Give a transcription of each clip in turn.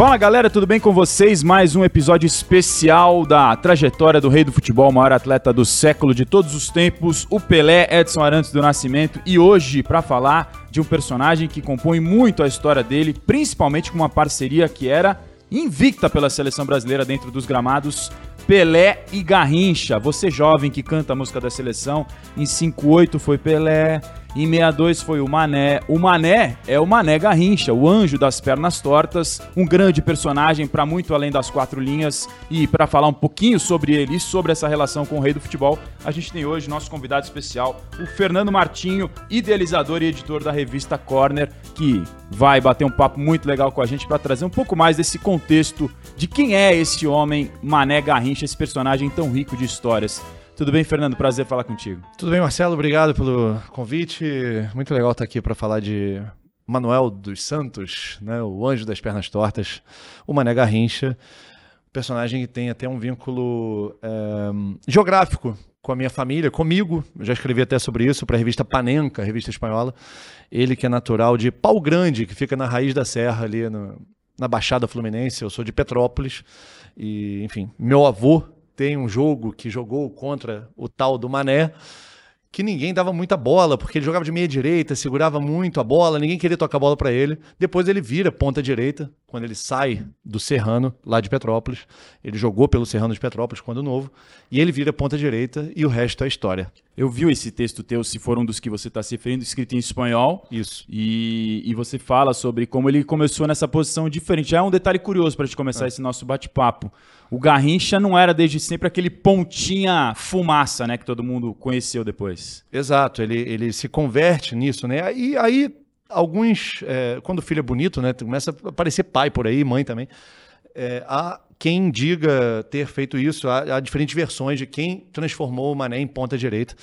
Fala galera, tudo bem com vocês? Mais um episódio especial da trajetória do rei do futebol, maior atleta do século de todos os tempos, o Pelé Edson Arantes do Nascimento. E hoje, para falar de um personagem que compõe muito a história dele, principalmente com uma parceria que era invicta pela seleção brasileira dentro dos gramados, Pelé e Garrincha. Você jovem que canta a música da seleção, em 58 foi Pelé, em 62 foi o Mané. O Mané é o Mané Garrincha, o anjo das pernas tortas, um grande personagem para muito além das quatro linhas. E para falar um pouquinho sobre ele e sobre essa relação com o rei do futebol, a gente tem hoje nosso convidado especial, o Fernando Martinho, idealizador e editor da revista Corner, que vai bater um papo muito legal com a gente para trazer um pouco mais desse contexto de quem é esse homem Mané Garrincha, esse personagem tão rico de histórias. Tudo bem, Fernando? Prazer falar contigo. Tudo bem, Marcelo. Obrigado pelo convite. Muito legal estar aqui para falar de Manuel dos Santos, né, o anjo das pernas tortas, o Mané Garrincha, personagem que tem até um vínculo é, geográfico com a minha família, comigo. Eu já escrevi até sobre isso para a revista Panenca, revista espanhola. Ele que é natural de Pau Grande, que fica na raiz da serra ali no, na Baixada Fluminense. Eu sou de Petrópolis e, enfim, meu avô tem um jogo que jogou contra o tal do Mané, que ninguém dava muita bola, porque ele jogava de meia direita, segurava muito a bola, ninguém queria tocar a bola para ele. Depois ele vira ponta direita, quando ele sai do Serrano, lá de Petrópolis. Ele jogou pelo Serrano de Petrópolis quando novo, e ele vira ponta direita e o resto é história. Eu vi esse texto teu, se for um dos que você está se referindo, escrito em espanhol. Isso. E, e você fala sobre como ele começou nessa posição diferente. É um detalhe curioso para a gente começar é. esse nosso bate-papo. O Garrincha não era desde sempre aquele pontinha fumaça, né, que todo mundo conheceu depois. Exato, ele, ele se converte nisso, né? E aí, alguns, é, quando o filho é bonito, né, começa a aparecer pai por aí, mãe também. É, há quem diga ter feito isso, há, há diferentes versões de quem transformou o Mané em ponta direita.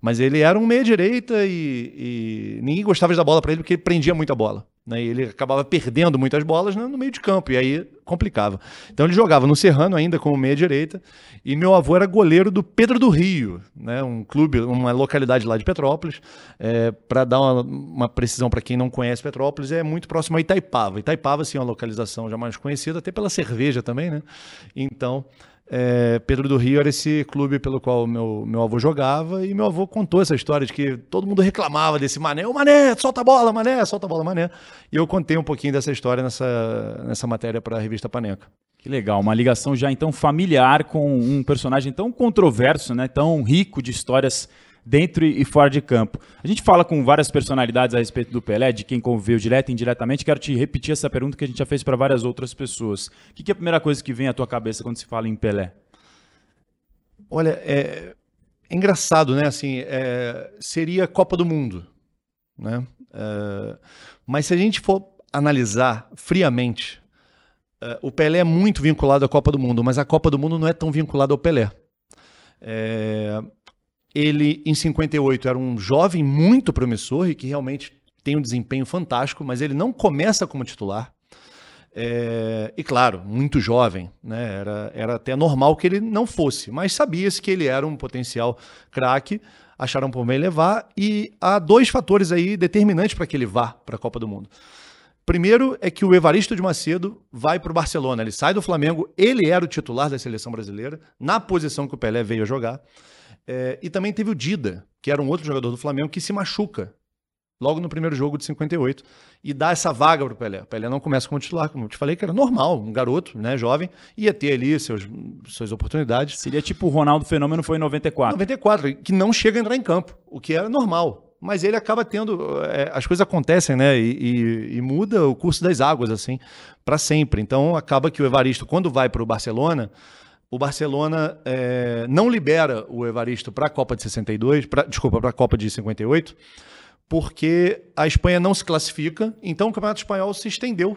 Mas ele era um meia-direita e, e, ninguém gostava de dar bola para ele porque ele prendia muita bola. Né? E ele acabava perdendo muitas bolas né, no meio de campo, e aí complicava. Então ele jogava no Serrano ainda como meia-direita, e meu avô era goleiro do Pedro do Rio, né? um clube, uma localidade lá de Petrópolis. É, para dar uma, uma precisão para quem não conhece Petrópolis, é muito próximo a Itaipava. Itaipava, sim, é uma localização já mais conhecida, até pela cerveja também, né? Então. É, Pedro do Rio era esse clube pelo qual meu, meu avô jogava, e meu avô contou essa história de que todo mundo reclamava desse mané, o mané, solta a bola, mané, solta a bola, mané. E eu contei um pouquinho dessa história nessa, nessa matéria para a revista Paneca. Que legal, uma ligação já então familiar com um personagem tão controverso, né, tão rico de histórias dentro e fora de campo. A gente fala com várias personalidades a respeito do Pelé, de quem conviveu direto e indiretamente. Quero te repetir essa pergunta que a gente já fez para várias outras pessoas. O que é a primeira coisa que vem à tua cabeça quando se fala em Pelé? Olha, é, é engraçado, né? Assim, é, seria Copa do Mundo, né? É, mas se a gente for analisar friamente, é, o Pelé é muito vinculado à Copa do Mundo, mas a Copa do Mundo não é tão vinculada ao Pelé. É, ele, em 58, era um jovem muito promissor e que realmente tem um desempenho fantástico, mas ele não começa como titular. É, e claro, muito jovem, né? era, era até normal que ele não fosse, mas sabia-se que ele era um potencial craque, acharam por bem levar, e há dois fatores aí determinantes para que ele vá para a Copa do Mundo. Primeiro é que o Evaristo de Macedo vai para o Barcelona, ele sai do Flamengo, ele era o titular da seleção brasileira, na posição que o Pelé veio jogar. É, e também teve o Dida, que era um outro jogador do Flamengo, que se machuca logo no primeiro jogo de 58 e dá essa vaga para o Pelé. O Pelé não começa como titular, como eu te falei, que era normal, um garoto, né, jovem, ia ter ali seus, suas oportunidades. Seria tipo o Ronaldo Fenômeno foi em 94. 94, que não chega a entrar em campo, o que era normal. Mas ele acaba tendo. É, as coisas acontecem, né? E, e, e, muda o curso das águas, assim, para sempre. Então acaba que o Evaristo, quando vai para o Barcelona, o Barcelona é, não libera o Evaristo para a Copa de 62, pra, desculpa, para a Copa de 58, porque a Espanha não se classifica, então o Campeonato Espanhol se estendeu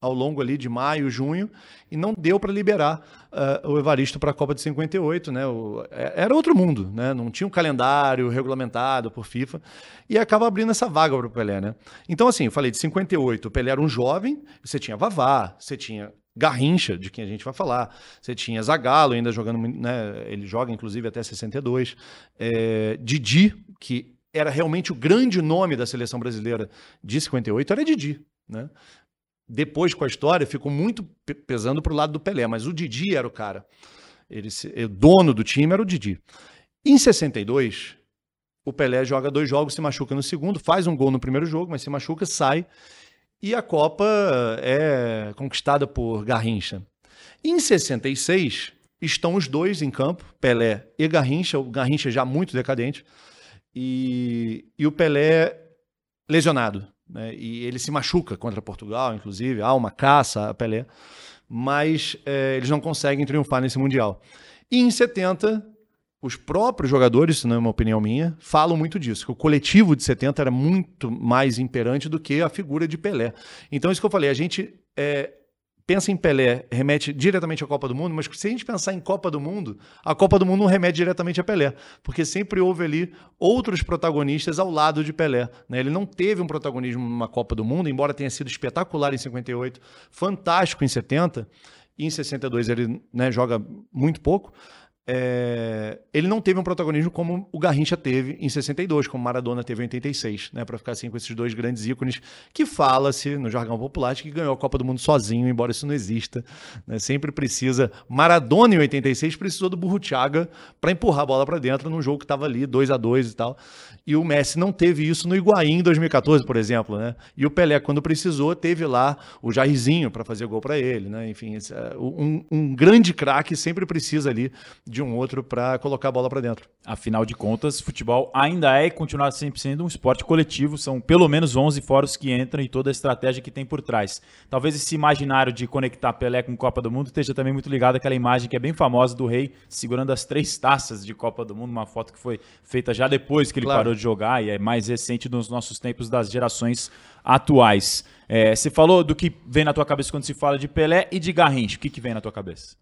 ao longo ali de maio, junho, e não deu para liberar uh, o Evaristo para a Copa de 58, né? O, é, era outro mundo, né? Não tinha um calendário regulamentado por FIFA e acaba abrindo essa vaga para o Pelé, né? Então assim, eu falei de 58, o Pelé era um jovem, você tinha Vavá, você tinha Garrincha, de quem a gente vai falar. Você tinha Zagallo ainda jogando, né? Ele joga inclusive até 62. É, Didi, que era realmente o grande nome da seleção brasileira de 58, era Didi, né? depois com a história, ficou muito pesando para o lado do Pelé, mas o Didi era o cara. Ele, o dono do time era o Didi. Em 62, o Pelé joga dois jogos, se machuca no segundo, faz um gol no primeiro jogo, mas se machuca, sai. E a Copa é conquistada por Garrincha. Em 66, estão os dois em campo, Pelé e Garrincha, o Garrincha já muito decadente, e, e o Pelé lesionado. Né? E ele se machuca contra Portugal, inclusive, há uma caça a Pelé, mas é, eles não conseguem triunfar nesse Mundial. E em 70, os próprios jogadores, isso não é uma opinião minha, falam muito disso, que o coletivo de 70 era muito mais imperante do que a figura de Pelé. Então, isso que eu falei, a gente é, pensa em Pelé, remete diretamente à Copa do Mundo, mas se a gente pensar em Copa do Mundo, a Copa do Mundo não remete diretamente a Pelé, porque sempre houve ali outros protagonistas ao lado de Pelé. Né? Ele não teve um protagonismo numa Copa do Mundo, embora tenha sido espetacular em 58, fantástico em 70, e em 62 ele né, joga muito pouco é, ele não teve um protagonismo como o Garrincha teve em 62, como Maradona teve em 86, né? Para ficar assim com esses dois grandes ícones que fala-se no jargão popular que ganhou a Copa do Mundo sozinho, embora isso não exista. Né? Sempre precisa. Maradona em 86 precisou do Burro Thiaga para empurrar a bola para dentro num jogo que estava ali 2 a 2 e tal. E o Messi não teve isso no Higuaín em 2014, por exemplo, né? E o Pelé, quando precisou, teve lá o Jairzinho para fazer gol para ele, né? Enfim, é, um, um grande craque sempre precisa ali de um outro para colocar a bola para dentro. Afinal de contas, futebol ainda é e continuará sempre sendo um esporte coletivo. São pelo menos 11 fóruns que entram e toda a estratégia que tem por trás. Talvez esse imaginário de conectar Pelé com Copa do Mundo esteja também muito ligado àquela imagem que é bem famosa do rei segurando as três taças de Copa do Mundo, uma foto que foi feita já depois que ele claro. parou de jogar e é mais recente nos nossos tempos das gerações atuais. É, você falou do que vem na tua cabeça quando se fala de Pelé e de Garrincha. O que, que vem na tua cabeça?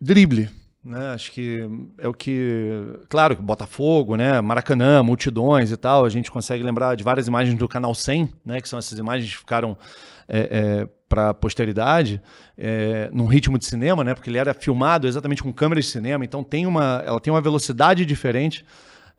Drible. Né? Acho que é o que. Claro, Botafogo, né? Maracanã, multidões e tal. A gente consegue lembrar de várias imagens do canal 100, né? que são essas imagens que ficaram é, é, para a posteridade, é, num ritmo de cinema, né? porque ele era filmado exatamente com câmeras de cinema, então tem uma, ela tem uma velocidade diferente.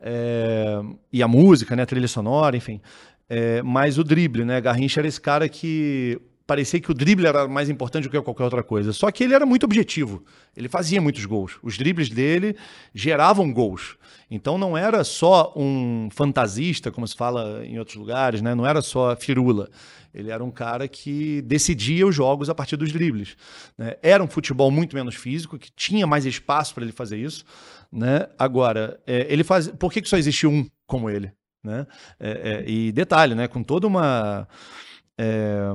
É, e a música, né? a trilha sonora, enfim. É, mas o drible, né? Garrincha era esse cara que parecia que o drible era mais importante do que qualquer outra coisa. Só que ele era muito objetivo. Ele fazia muitos gols. Os dribles dele geravam gols. Então não era só um fantasista, como se fala em outros lugares, né? não era só firula. Ele era um cara que decidia os jogos a partir dos dribles. Né? Era um futebol muito menos físico, que tinha mais espaço para ele fazer isso. Né? Agora, é, ele faz. Por que, que só existe um como ele? Né? É, é, e detalhe, né? com toda uma. É,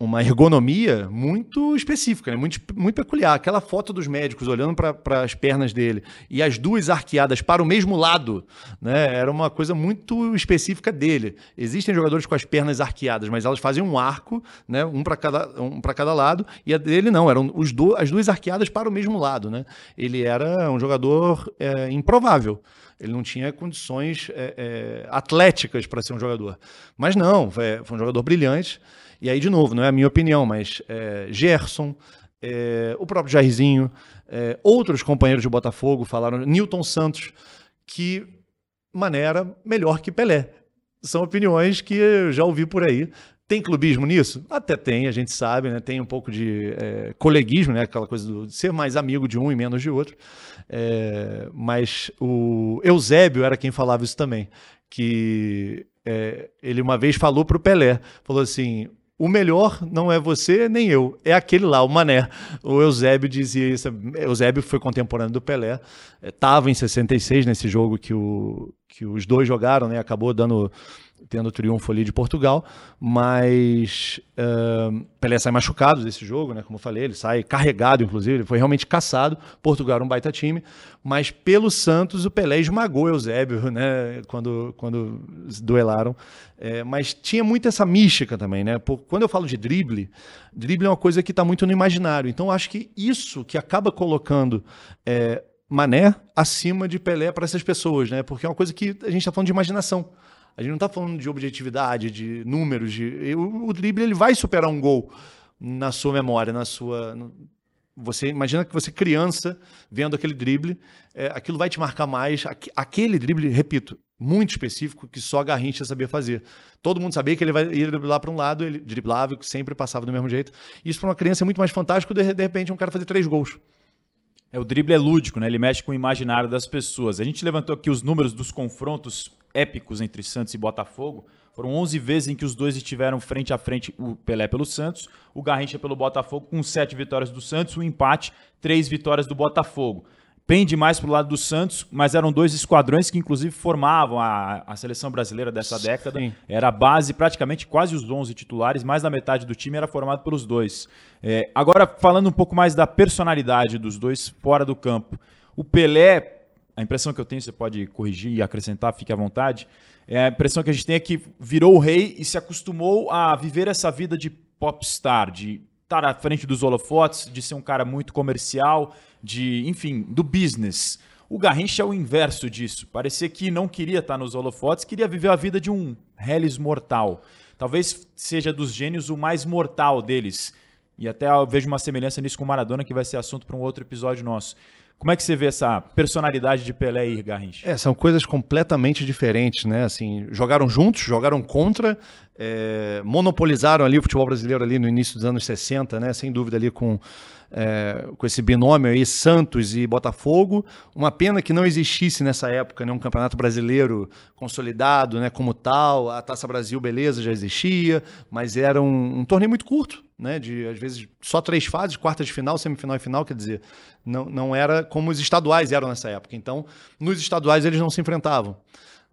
uma ergonomia muito específica, né? muito, muito peculiar. Aquela foto dos médicos olhando para as pernas dele e as duas arqueadas para o mesmo lado, né? era uma coisa muito específica dele. Existem jogadores com as pernas arqueadas, mas elas fazem um arco, né? um para cada, um cada lado, e a dele não, eram os do, as duas arqueadas para o mesmo lado. Né? Ele era um jogador é, improvável. Ele não tinha condições é, é, atléticas para ser um jogador. Mas não, foi, foi um jogador brilhante. E aí, de novo, não é a minha opinião, mas é, Gerson, é, o próprio Jairzinho, é, outros companheiros de Botafogo falaram, Newton Santos, que maneira melhor que Pelé. São opiniões que eu já ouvi por aí. Tem clubismo nisso? Até tem, a gente sabe, né? Tem um pouco de é, coleguismo, né? Aquela coisa de ser mais amigo de um e menos de outro. É, mas o Eusébio era quem falava isso também. Que é, ele uma vez falou para o Pelé, falou assim: o melhor não é você nem eu, é aquele lá, o Mané. O Eusébio dizia isso. Eusébio foi contemporâneo do Pelé, estava é, em 66 nesse jogo que, o, que os dois jogaram, né? Acabou dando tendo o triunfo ali de Portugal, mas uh, Pelé sai machucado desse jogo, né? Como eu falei, ele sai carregado, inclusive, ele foi realmente caçado. Portugal era um baita time, mas pelo Santos o Pelé esmagou Eusébio, né? Quando, quando duelaram. É, mas tinha muito essa mística também, né? Por, quando eu falo de drible, drible é uma coisa que está muito no imaginário. Então acho que isso que acaba colocando é, Mané acima de Pelé para essas pessoas, né? Porque é uma coisa que a gente está falando de imaginação. A gente não está falando de objetividade, de números. De... O, o drible ele vai superar um gol na sua memória, na sua. Você imagina que você criança vendo aquele drible, é, aquilo vai te marcar mais. Aquele drible, repito, muito específico que só Garrincha sabia fazer. Todo mundo sabia que ele vai driblar para um lado, ele driblava, sempre passava do mesmo jeito. Isso para uma criança é muito mais fantástico, de, de repente um cara fazer três gols. É, o drible é lúdico, né? Ele mexe com o imaginário das pessoas. A gente levantou aqui os números dos confrontos épicos entre Santos e Botafogo. Foram 11 vezes em que os dois estiveram frente a frente, o Pelé pelo Santos, o Garrincha pelo Botafogo, com sete vitórias do Santos, o um empate, três vitórias do Botafogo pende mais para o lado do Santos, mas eram dois esquadrões que inclusive formavam a, a seleção brasileira dessa década. Sim. Era a base, praticamente quase os 11 titulares, mais da metade do time era formado pelos dois. É, agora, falando um pouco mais da personalidade dos dois fora do campo. O Pelé, a impressão que eu tenho, você pode corrigir e acrescentar, fique à vontade, é a impressão que a gente tem é que virou o rei e se acostumou a viver essa vida de popstar, de estar à frente dos holofotes, de ser um cara muito comercial, de, enfim, do business. O Garrincha é o inverso disso. Parecia que não queria estar nos holofotes, queria viver a vida de um Hellis mortal. Talvez seja dos gênios o mais mortal deles. E até eu vejo uma semelhança nisso com o Maradona, que vai ser assunto para um outro episódio nosso. Como é que você vê essa personalidade de Pelé e Garrincha? É, são coisas completamente diferentes, né? Assim, jogaram juntos, jogaram contra, é, monopolizaram ali o futebol brasileiro ali no início dos anos 60, né? Sem dúvida ali com é, com esse binômio aí, Santos e Botafogo. Uma pena que não existisse nessa época né, um campeonato brasileiro consolidado né, como tal. A Taça Brasil, beleza, já existia, mas era um, um torneio muito curto, né, de às vezes só três fases, quartas de final, semifinal e final, quer dizer, não, não era como os estaduais eram nessa época. Então, nos estaduais eles não se enfrentavam.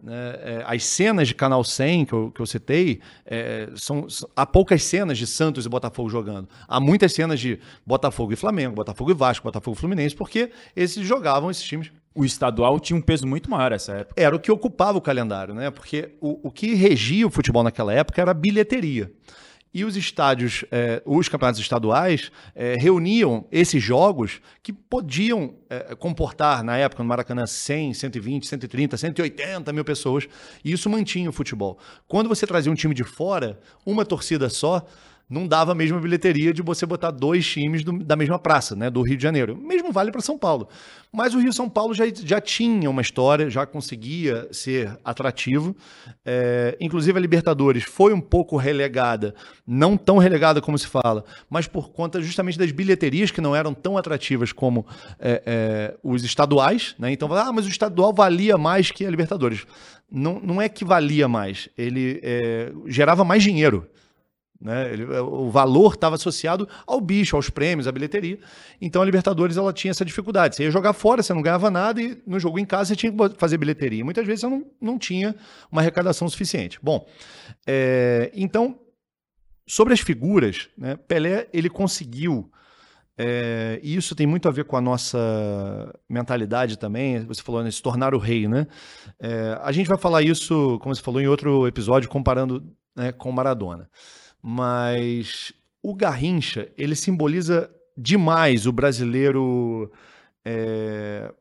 Né? É, as cenas de Canal 100 que eu, que eu citei, é, são, há poucas cenas de Santos e Botafogo jogando. Há muitas cenas de Botafogo e Flamengo, Botafogo e Vasco, Botafogo e Fluminense, porque esses jogavam esses times. O estadual tinha um peso muito maior nessa época. Era o que ocupava o calendário, né? Porque o, o que regia o futebol naquela época era a bilheteria. E os estádios, eh, os campeonatos estaduais, eh, reuniam esses jogos que podiam eh, comportar, na época, no Maracanã, 100, 120, 130, 180 mil pessoas. E isso mantinha o futebol. Quando você trazia um time de fora, uma torcida só, não dava a mesma bilheteria de você botar dois times do, da mesma praça, né, do Rio de Janeiro. Mesmo vale para São Paulo. Mas o Rio São Paulo já, já tinha uma história, já conseguia ser atrativo. É, inclusive a Libertadores foi um pouco relegada, não tão relegada como se fala, mas por conta justamente das bilheterias que não eram tão atrativas como é, é, os estaduais. Né? Então, ah, mas o estadual valia mais que a Libertadores. Não, não é que valia mais, ele é, gerava mais dinheiro. Né? Ele, é, o valor estava associado ao bicho, aos prêmios, à bilheteria. Então a Libertadores ela tinha essa dificuldade. Você ia jogar fora, você não ganhava nada, e no jogo em casa você tinha que fazer bilheteria. Muitas vezes você não, não tinha uma arrecadação suficiente. Bom, é, então, sobre as figuras, né, Pelé ele conseguiu. É, e isso tem muito a ver com a nossa mentalidade também. Você falou, né, se tornar o rei, né? É, a gente vai falar isso, como você falou em outro episódio, comparando né, com Maradona mas o Garrincha, ele simboliza demais o brasileiro é,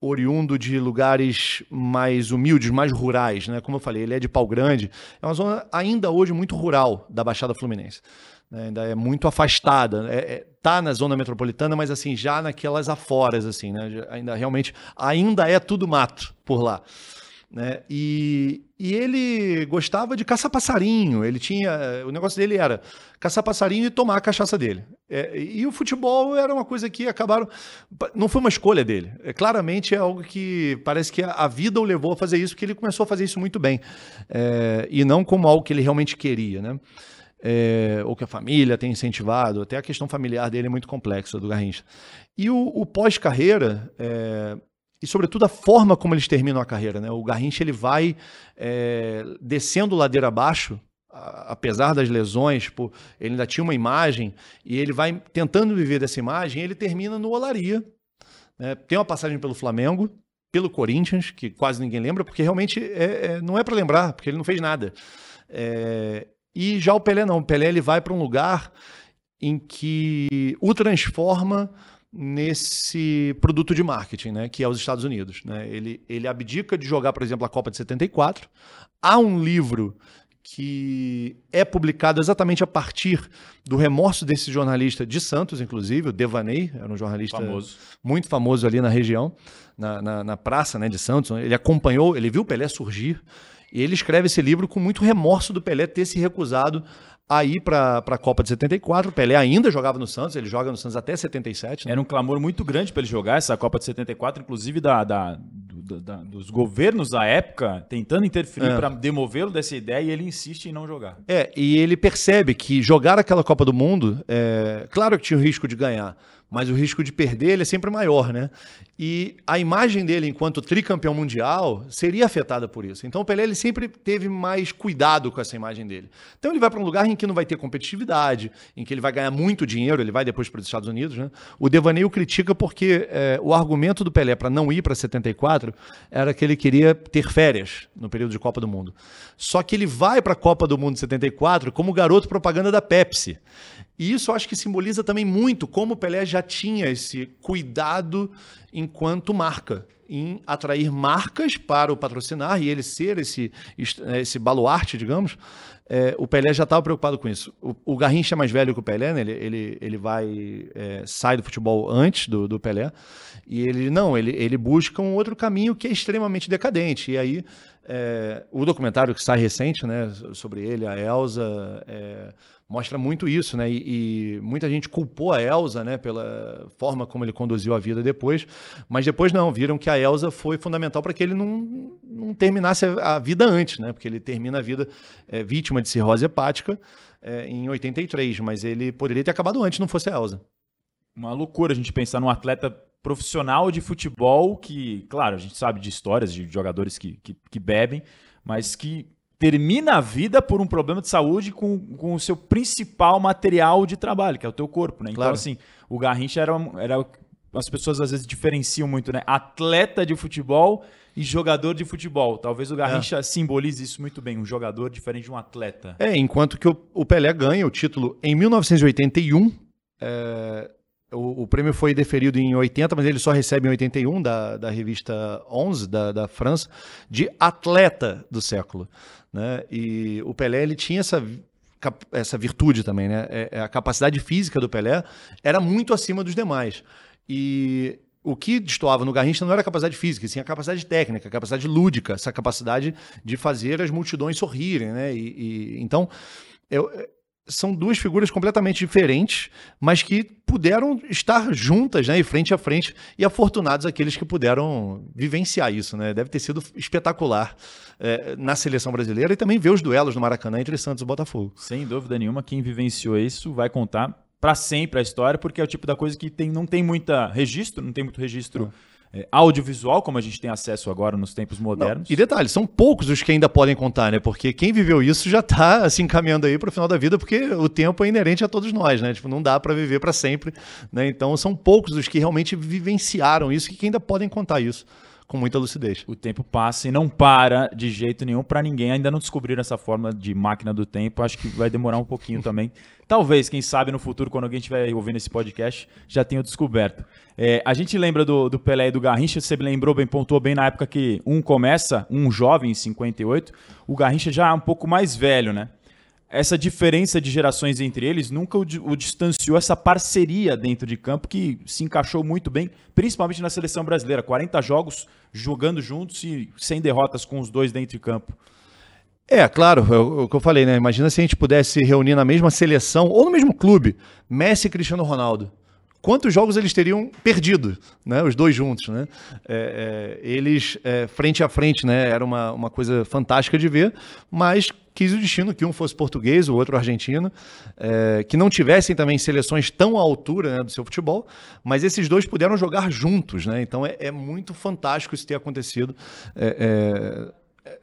oriundo de lugares mais humildes, mais rurais, né? Como eu falei, ele é de Pau Grande, é uma zona ainda hoje muito rural da Baixada Fluminense. Né? Ainda é muito afastada, é, é, tá na zona metropolitana, mas assim já naquelas aforas, assim, né? Ainda realmente ainda é tudo mato por lá. Né? E, e ele gostava de caçar passarinho. Ele tinha. O negócio dele era caçar passarinho e tomar a cachaça dele. É, e o futebol era uma coisa que acabaram. Não foi uma escolha dele. É, claramente é algo que parece que a, vida o levou a fazer isso, porque ele começou a fazer isso muito bem. É, e não como algo que ele realmente queria, né? É, ou que a família tem incentivado, até a questão familiar dele é muito complexa, do Garrincha. E o, o pós-carreira, é, e sobretudo a forma como eles terminam a carreira. Né? O Garrincha ele vai é, descendo ladeira abaixo, apesar das lesões, ele ainda tinha uma imagem e ele vai tentando viver dessa imagem. Ele termina no Olaria. Né? Tem uma passagem pelo Flamengo, pelo Corinthians, que quase ninguém lembra, porque realmente é, é, não é para lembrar, porque ele não fez nada. É, e já o Pelé não. O Pelé ele vai para um lugar em que o transforma nesse produto de marketing, né, que é os Estados Unidos. Né? Ele, ele abdica de jogar, por exemplo, a Copa de 74. Há um livro que é publicado exatamente a partir do remorso desse jornalista de Santos, inclusive, o Devaney, era um jornalista famoso. muito famoso ali na região, na, na, na praça né, de Santos. Ele acompanhou, ele viu o Pelé surgir, e ele escreve esse livro com muito remorso do Pelé ter se recusado a ir para a Copa de 74. O Pelé ainda jogava no Santos, ele joga no Santos até 77. Né? Era um clamor muito grande para ele jogar essa Copa de 74, inclusive da, da, do, da dos governos da época tentando interferir é. para demovê-lo dessa ideia e ele insiste em não jogar. É, e ele percebe que jogar aquela Copa do Mundo, é, claro que tinha o risco de ganhar, mas o risco de perder ele é sempre maior, né? E a imagem dele enquanto tricampeão mundial seria afetada por isso. Então o Pelé ele sempre teve mais cuidado com essa imagem dele. Então ele vai para um lugar em que não vai ter competitividade, em que ele vai ganhar muito dinheiro, ele vai depois para os Estados Unidos, né? O Devaneio critica porque é, o argumento do Pelé para não ir para 74 era que ele queria ter férias no período de Copa do Mundo. Só que ele vai para a Copa do Mundo de 74 como garoto propaganda da Pepsi. E isso acho que simboliza também muito como o Pelé já tinha esse cuidado enquanto marca, em atrair marcas para o patrocinar e ele ser esse, esse baluarte, digamos. É, o Pelé já estava preocupado com isso. O, o, Garrincha é mais velho que o Pelé, né? ele, ele, ele vai é, sai do futebol antes do, do Pelé e ele não, ele, ele busca um outro caminho que é extremamente decadente. E aí é, o documentário que sai recente, né, sobre ele, a Elsa, é, mostra muito isso, né? E, e, muita gente culpou a Elsa, né, pela forma como ele conduziu a vida depois, mas depois não, viram que a Elsa foi fundamental para que ele não, não terminasse a, vida antes, né? Porque ele termina a vida é, vítima de cirrose hepática é, em 83, mas ele poderia ter acabado antes, não fosse a Elsa. Uma loucura a gente pensar num atleta profissional de futebol que, claro, a gente sabe de histórias de jogadores que, que, que bebem, mas que termina a vida por um problema de saúde com, com o seu principal material de trabalho, que é o teu corpo, né? Então, claro. assim, o Garrincha era, era. As pessoas às vezes diferenciam muito, né? Atleta de futebol e jogador de futebol. Talvez o Garrincha é. simbolize isso muito bem, um jogador diferente de um atleta. É, enquanto que o, o Pelé ganha o título em 1981. É, o, o, prêmio foi deferido em 80, mas ele só recebe em 81, da, da revista 11, da, da França, de atleta do século. Né? E o Pelé ele tinha essa, essa virtude também, né? É, é, a capacidade física do Pelé era muito acima dos demais. E o que destoava no Garrincha não era a capacidade física, sim a capacidade técnica, a capacidade lúdica, essa capacidade de fazer as multidões sorrirem, né? E, e então eu, são duas figuras completamente diferentes, mas que puderam estar juntas, né, e frente a frente, e afortunados aqueles que puderam vivenciar isso, né? Deve ter sido espetacular é, na seleção brasileira e também ver os duelos no Maracanã entre Santos e Botafogo. Sem dúvida nenhuma, quem vivenciou isso vai contar para sempre a história, porque é o tipo da coisa que tem, não tem muita registro, não tem muito registro é, audiovisual, como a gente tem acesso agora nos tempos modernos. Não, e detalhe, são poucos os que ainda podem contar, né? Porque quem viveu isso já está assim caminhando aí para o final da vida, porque o tempo é inerente a todos nós, né? Tipo, não dá para viver para sempre, né? Então são poucos os que realmente vivenciaram isso e que ainda podem contar isso com muita lucidez. O tempo passa e não para de jeito nenhum para ninguém. Ainda não descobriram essa forma de máquina do tempo. Acho que vai demorar um pouquinho também. Talvez, quem sabe, no futuro, quando alguém estiver ouvindo esse podcast, já tenha descoberto. É, a gente lembra do, do Pelé e do Garrincha, você lembrou bem, pontuou bem na época que um começa, um jovem em 58, o Garrincha já é um pouco mais velho, né? Essa diferença de gerações entre eles nunca o, o, distanciou essa parceria dentro de campo que se encaixou muito bem, principalmente na seleção brasileira. 40 jogos jogando juntos e sem derrotas com os dois dentro de campo. É, claro, é o que eu falei, né? Imagina se a gente pudesse reunir na mesma seleção ou no mesmo clube, Messi e Cristiano Ronaldo quantos jogos eles teriam perdido, né? Os dois juntos, né? É, é, eles é, frente a frente, né? Era uma, uma coisa fantástica de ver, mas quis o destino que um fosse português, o outro argentino, é, que não tivessem também seleções tão à altura né, do seu futebol, mas esses dois puderam jogar juntos, né? Então é, é muito fantástico isso ter acontecido é,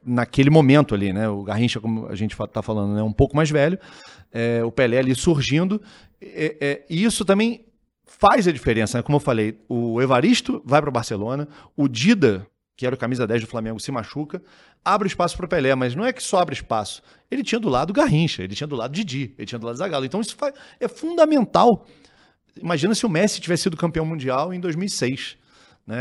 naquele momento ali, né? O Garrincha, como a gente está falando, é né? um pouco mais velho, o Pelé ali surgindo, e isso também faz a diferença, né? Como eu falei, o Evaristo vai para o Barcelona, o Dida, que era o camisa 10 do Flamengo, se machuca, abre espaço para o Pelé, mas não é que só abre espaço. Ele tinha do lado Garrincha, ele tinha do lado Didi, ele tinha do lado Zagallo. Então isso é fundamental. Imagina se o Messi tivesse sido campeão mundial em 2006, né?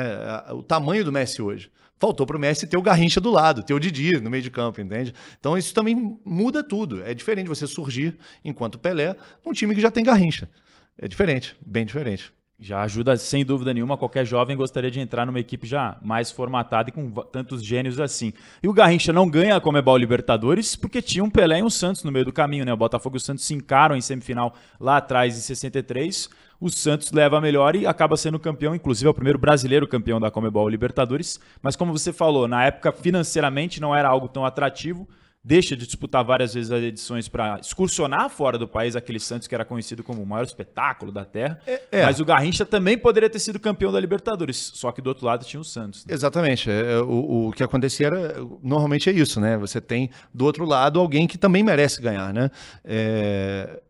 O tamanho do Messi hoje. faltou para o Messi ter o Garrincha do lado, ter o Didi no meio de campo, entende? Então isso também muda tudo. É diferente você surgir enquanto Pelé num time que já tem Garrincha. É diferente, bem diferente. Já ajuda, sem dúvida nenhuma, qualquer jovem gostaria de entrar numa equipe já mais formatada e com tantos gênios assim. E o Garrincha não ganha a Comebol Libertadores porque tinha um Pelé e um Santos no meio do caminho, né? O Botafogo e o Santos se encaram em semifinal lá atrás, em 63. O Santos leva a melhor e acaba sendo campeão, inclusive é o primeiro brasileiro campeão da Comebol Libertadores. Mas como você falou, na época financeiramente não era algo tão atrativo deixa de disputar várias vezes as edições para excursionar fora do país aquele Santos que era conhecido como o maior espetáculo da Terra. É, é. Mas o Garrincha também poderia ter sido campeão da Libertadores, só que do outro lado tinha o Santos. Né? Exatamente. É, é, o, o que acontecia era, normalmente é isso, né? Você tem do outro lado alguém que também merece ganhar, né? É...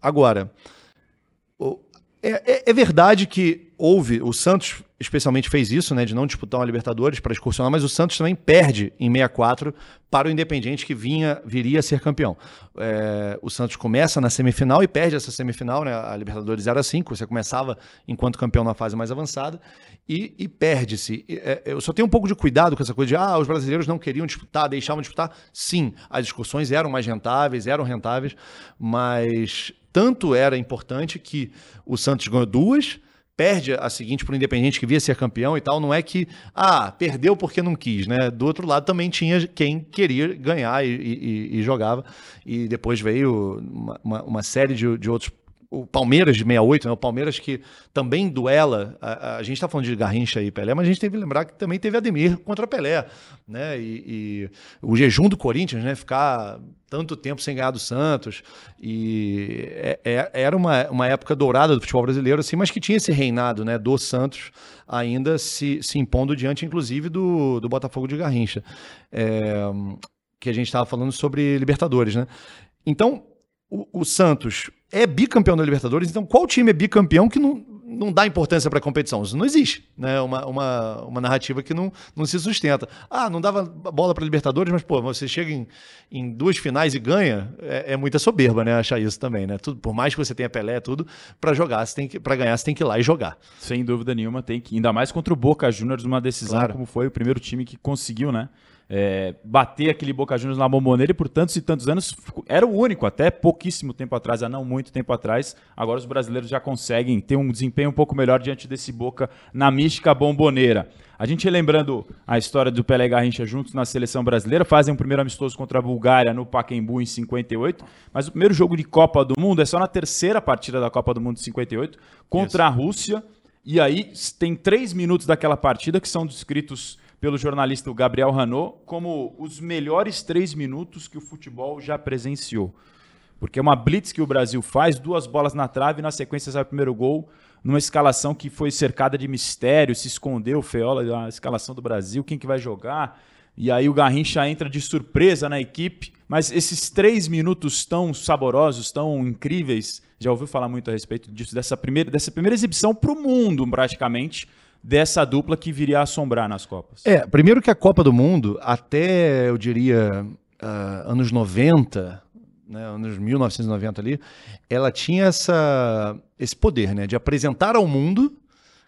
Agora, é, é, é, verdade que houve, o Santos especialmente fez isso, né, de não disputar uma Libertadores para excursionar, mas o Santos também perde em 64 para o Independente que vinha viria a ser campeão. É, o Santos começa na semifinal e perde essa semifinal, né, a Libertadores era 5, você começava enquanto campeão na fase mais avançada e, e perde-se. É, eu só tenho um pouco de cuidado com essa coisa de ah, os brasileiros não queriam disputar, deixavam de disputar. Sim, as discussões eram mais rentáveis, eram rentáveis, mas tanto era importante que o Santos ganhou duas, perde a seguinte para o Independente que via ser campeão e tal, não é que, ah, perdeu porque não quis, né? Do outro lado também tinha quem queria ganhar e, e, e jogava, e depois veio uma, uma, série de, de outros o Palmeiras de 68, né? o Palmeiras que também duela. A, a gente está falando de Garrincha e Pelé, mas a gente teve que lembrar que também teve Ademir contra Pelé. Né? E, e, o jejum do Corinthians, né? ficar tanto tempo sem ganhar do Santos. E é, é, era uma, uma época dourada do futebol brasileiro, assim, mas que tinha esse reinado né? do Santos ainda se, se impondo diante, inclusive, do, do Botafogo de Garrincha. É, que a gente estava falando sobre Libertadores. Né? Então, o, o Santos é bicampeão da Libertadores, então qual time é bicampeão que não, não dá importância para a competição? Isso não existe. Né? Uma, uma, uma narrativa que não, não se sustenta. Ah, não dava bola para Libertadores, mas pô, você chega em, em duas finais e ganha, é, é, muita soberba, né? Achar isso também, né? Tudo, por mais que você tenha Pelé, tudo, para jogar, você tem que, para ganhar, você tem que ir lá e jogar. Sem dúvida nenhuma, tem que. Ainda mais contra o Boca Juniors, uma decisão claro. como foi o primeiro time que conseguiu, né? É, bater aquele Boca Juniors na bomboneira e por tantos e tantos anos era o único, até pouquíssimo tempo atrás, há não muito tempo atrás. Agora os brasileiros já conseguem ter um desempenho um pouco melhor diante desse Boca na mística bomboneira. A gente lembrando a história do Pelé e Garrincha juntos na seleção brasileira, fazem um primeiro amistoso contra a Bulgária no Pacaembu em 58, mas o primeiro jogo de Copa do Mundo é só na terceira partida da Copa do Mundo de 58 contra Isso. a Rússia. E aí tem três minutos daquela partida que são descritos pelo jornalista Gabriel Ranot como os melhores três minutos que o futebol já presenciou. Porque é uma blitz que o Brasil faz, duas bolas na trave e na sequência sai o primeiro gol, numa escalação que foi cercada de mistério, se escondeu Feola, a escalação do Brasil, quem que vai jogar. E aí o Garrincha entra de surpresa na equipe. Mas esses três minutos tão saborosos, tão incríveis, já ouviu falar muito a respeito disso, dessa primeira, dessa primeira exibição para o mundo, praticamente, dessa dupla que viria a assombrar nas Copas? É, primeiro que a Copa do Mundo, até eu diria uh, anos 90, né, anos 1990 ali, ela tinha essa, esse poder né, de apresentar ao mundo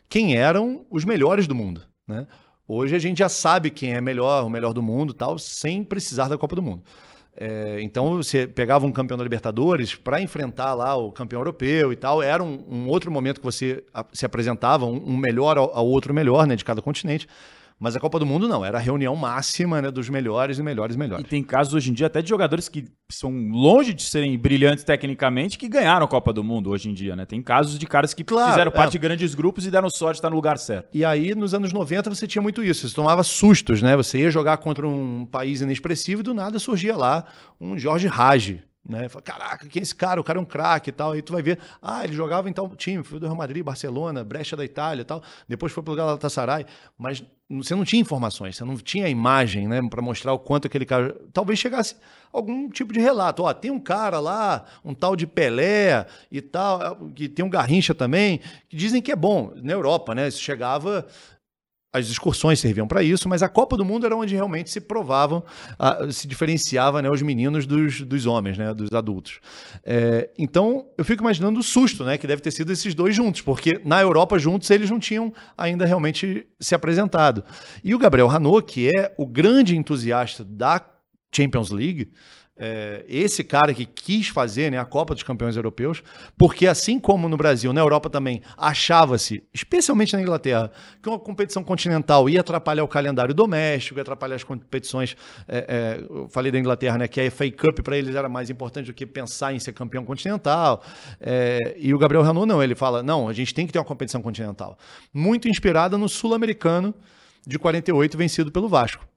quem eram os melhores do mundo. Né? Hoje a gente já sabe quem é melhor, o melhor do mundo, tal, sem precisar da Copa do Mundo. É, então você pegava um campeão da Libertadores para enfrentar lá o campeão europeu e tal. Era um, um outro momento que você se apresentava, um, um melhor ao, ao, outro melhor, né, de cada continente. Mas a Copa do Mundo não, era a reunião máxima né, dos melhores e melhores e melhores. E tem casos hoje em dia até de jogadores que são longe de serem brilhantes tecnicamente que ganharam a Copa do Mundo hoje em dia, né? Tem casos de caras que claro, fizeram parte é. de grandes grupos e deram sorte de estar no lugar certo. E aí, nos anos 90, você tinha muito isso. Você tomava sustos, né? Você ia jogar contra um país inexpressivo e do nada surgia lá um Jorge Rage, né? Fala, Caraca, quem é esse cara? O cara é um craque e tal. Aí tu vai ver, ah, ele jogava em tal time, foi do Real Madrid, Barcelona, Brecha da Itália e tal. Depois foi pro Galatasaray. Mas você não tinha informações, você não tinha imagem, né, para mostrar o quanto aquele cara. Talvez chegasse algum tipo de relato. Ó, tem um cara lá, um tal de Pelé e tal, que tem um Garrincha também, que dizem que é bom. Na Europa, né? Isso chegava as excursões serviam para isso, mas a Copa do Mundo era onde realmente se provavam, uh, se diferenciava né, os meninos dos, dos homens, né, dos adultos. É, então, eu fico imaginando o susto né, que deve ter sido esses dois juntos, porque na Europa juntos eles não tinham ainda realmente se apresentado. E o Gabriel Hanot, que é o grande entusiasta da Champions League, é, esse cara que quis fazer né, a Copa dos Campeões Europeus, porque assim como no Brasil, na Europa também, achava-se, especialmente na Inglaterra, que uma competição continental ia atrapalhar o calendário doméstico, ia atrapalhar as competições. É, é, eu falei da Inglaterra, né, que a FA Cup para eles era mais importante do que pensar em ser campeão continental. É, e o Gabriel Renault não, ele fala: não, a gente tem que ter uma competição continental. Muito inspirada no sul-americano de 48, vencido pelo Vasco.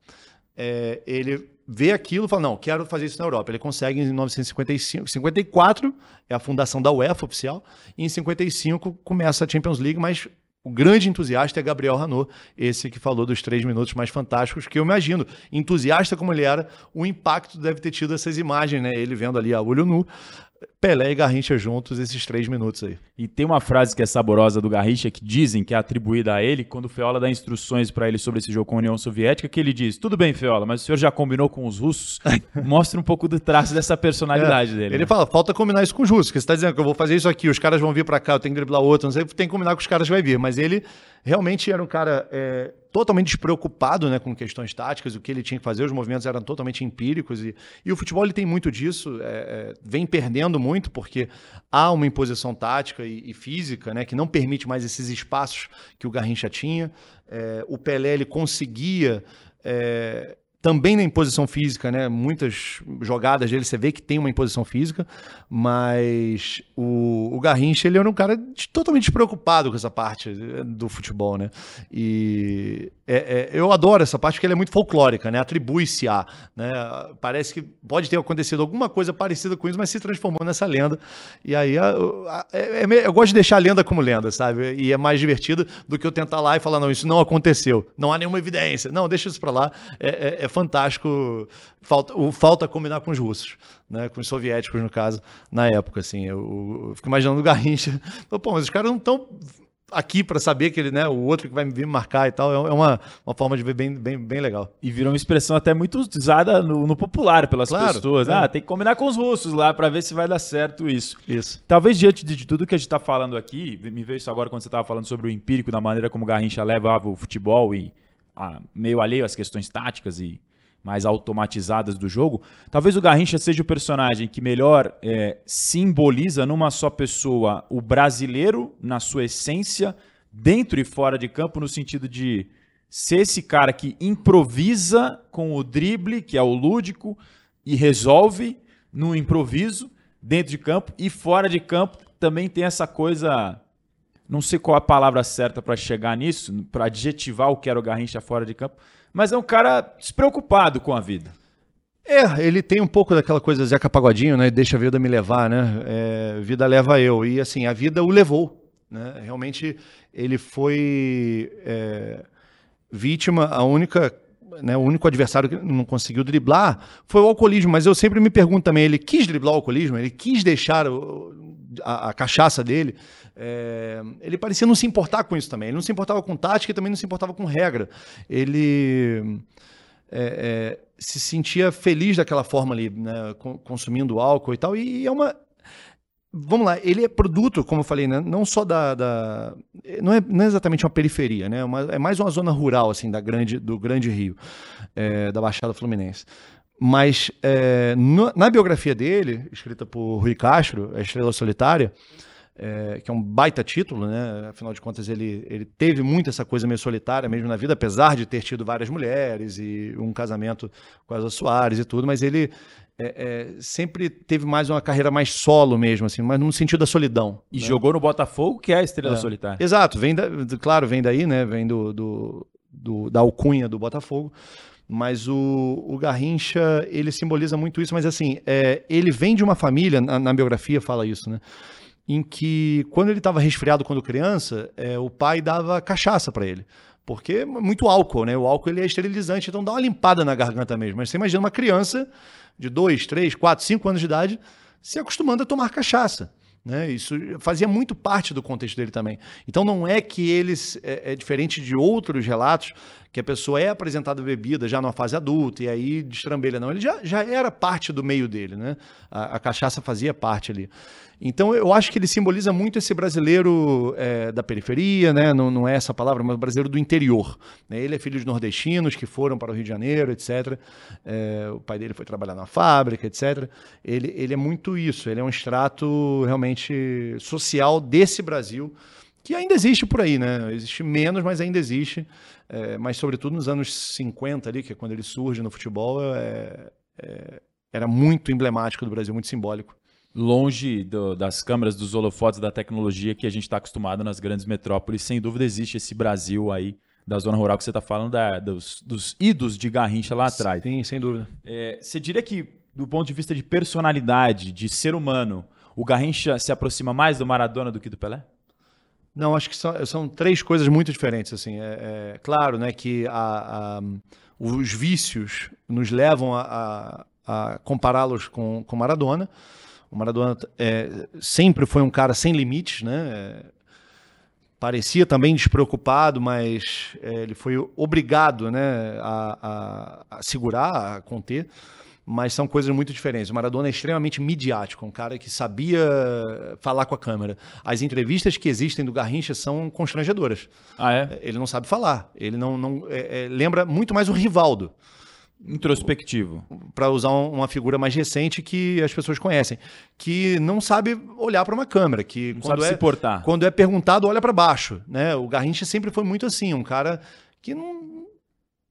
É, ele vê aquilo e fala, não, quero fazer isso na Europa. Ele consegue em 1955, 54 é a fundação da UEFA oficial, e em 55 começa a Champions League, mas o grande entusiasta é Gabriel Hanot, esse que falou dos três minutos mais fantásticos, que eu imagino, entusiasta como ele era, o impacto deve ter tido essas imagens, né? Ele vendo ali a olho nu, Pelé e Garrincha juntos esses três minutos aí. E tem uma frase que é saborosa do Garrincha que dizem que é atribuída a ele quando o Feola dá instruções para ele sobre esse jogo com a União Soviética, que ele diz: "Tudo bem, Feola, mas o senhor já combinou com os russos?" Mostra um pouco do traço dessa personalidade é, dele. Ele né? fala: "Falta combinar isso com os russos, que você está dizendo que eu vou fazer isso aqui, os caras vão vir para cá, eu tenho que driblar outro, não sei, tem que combinar com os caras que vai vir", mas ele realmente era um cara é, totalmente despreocupado né, com questões táticas, o que ele tinha que fazer, os movimentos eram totalmente empíricos. E, e o futebol ele tem muito disso, é, é, vem perdendo muito, porque há uma imposição tática e, e, física né, que não permite mais esses espaços que o Garrincha tinha. É, o Pelé ele conseguia é, também na imposição física, né? Muitas jogadas dele você vê que tem uma imposição física, mas o, o Garrincha ele era um cara totalmente despreocupado com essa parte eh, do futebol, né? E é, é, eu adoro essa parte porque ela é muito folclórica, né? Atribui-se a, né? Parece que pode ter acontecido alguma coisa parecida com isso, mas se transformou nessa lenda. E aí a, a, é, é eu gosto de deixar a lenda como lenda, sabe? E é mais divertido do que eu tentar lá e falar não, isso não aconteceu, não há nenhuma evidência, não, deixa isso para lá. é, é, é fantástico. Falta, o, falta combinar com os russos, né? Com os soviéticos, no caso, na época, assim. Eu, eu fico imaginando o Garrincha. Pô, mas os caras não estão aqui para saber que ele, né, o outro que vai vir marcar e tal, é, é uma, uma forma de ver bem, bem, bem legal. E virou uma expressão até muito usada no, no popular pelas claro, pessoas. É. Ah, tem que combinar com os russos lá para ver se vai dar certo isso. Isso. Talvez diante de tudo que a gente está falando aqui, me veio isso agora quando você estava falando sobre o empírico, da maneira como o Garrincha levava o futebol e ah, meio alheio às questões táticas e mais automatizadas do jogo, talvez o Garrincha seja o personagem que melhor é, simboliza numa só pessoa o brasileiro na sua essência, dentro e fora de campo, no sentido de ser esse cara que improvisa com o drible, que é o lúdico, e resolve no improviso, dentro de campo, e fora de campo também tem essa coisa. Não sei qual a palavra certa para chegar nisso, para adjetivar o que era o Garrincha fora de campo, mas é um cara despreocupado com a vida. É, ele tem um pouco daquela coisa Zeca Pagodinho, né? Deixa a vida me levar, né? É, vida leva eu. E assim, a vida o levou. Né? Realmente ele foi é, vítima, a única. Né, o único adversário que não conseguiu driblar foi o alcoolismo, mas eu sempre me pergunto também: ele quis driblar o alcoolismo? Ele quis deixar o, a, a, cachaça dele? É, ele parecia não se importar com isso também. Ele não se importava com tática e também não se importava com regra. Ele é, é, se sentia feliz daquela forma ali, né, consumindo álcool e tal. E é uma. Vamos lá, ele é produto, como eu falei, né, não só da. da não, é, não, é, exatamente uma periferia, né, uma, é mais uma zona rural assim da grande, do Grande Rio, é, da Baixada Fluminense. Mas é, no, na biografia dele, escrita por Rui Castro, A Estrela Solitária, é, que é um baita título, né? Afinal de contas, ele, ele teve muito essa coisa meio solitária mesmo na vida, apesar de ter tido várias mulheres e um casamento com as Soares e tudo, mas ele é, é, sempre teve mais uma carreira mais solo mesmo, assim, mas no sentido da solidão. E né? jogou no Botafogo, que é a estrela é. solitária. Exato, vem da, claro, vem daí, né? Vem do, do, do da alcunha do Botafogo. Mas o, o Garrincha, ele simboliza muito isso, mas assim, é, ele vem de uma família, na, na biografia fala isso, né? Em que, quando ele estava resfriado quando criança, é, o pai dava cachaça para ele. Porque é muito álcool, né? O álcool ele é esterilizante, então dá uma limpada na garganta mesmo. Mas você imagina uma criança de 2, 3, 4, 5 anos de idade se acostumando a tomar cachaça. Né? Isso fazia muito parte do contexto dele também. Então não é que eles, é, é, diferente de outros relatos, que a pessoa é apresentada bebida já numa fase adulta e aí destrambelha. Não, ele já, já era parte do meio dele, né? A, a cachaça fazia parte ali. Então eu acho que ele simboliza muito esse brasileiro é, da periferia, né? não, não é essa palavra, mas brasileiro do interior. Né? Ele é filho de nordestinos que foram para o Rio de Janeiro, etc. É, o pai dele foi trabalhar na fábrica, etc. Ele, ele é muito isso, ele é um extrato realmente social desse Brasil que ainda existe por aí, né? Existe menos, mas ainda existe. É, mas, sobretudo, nos anos 50 ali, que é quando ele surge no futebol, é, é, era muito emblemático do Brasil, muito simbólico longe do, das câmeras, dos holofotes, da tecnologia que a gente está acostumado nas grandes metrópoles. Sem dúvida existe esse Brasil aí da zona rural que você está falando, da, dos, dos, idos de Garrincha lá atrás. Sim, sem dúvida. É, você diria que, do ponto de vista de personalidade, de ser humano, o Garrincha se aproxima mais do Maradona do que do Pelé? Não, acho que são, são três coisas muito diferentes. Assim, é, é claro, né, que a, a, os vícios nos levam a, a compará-los com, com Maradona. O Maradona é, sempre foi um cara sem limites, né? É, parecia também despreocupado, mas é, ele foi obrigado né, a, a, a, segurar, a conter. Mas são coisas muito diferentes. O Maradona é extremamente midiático, um cara que sabia falar com a câmera. As entrevistas que existem do Garrincha são constrangedoras. Ah, é? Ele não sabe falar. Ele não, não é, é lembra muito mais o Rivaldo. Introspectivo. Para usar uma figura mais recente que as pessoas conhecem. Que não sabe olhar para uma câmera. Que não quando sabe é, se portar. Quando é perguntado, olha para baixo. Né? O Garrincha sempre foi muito assim, um cara que não,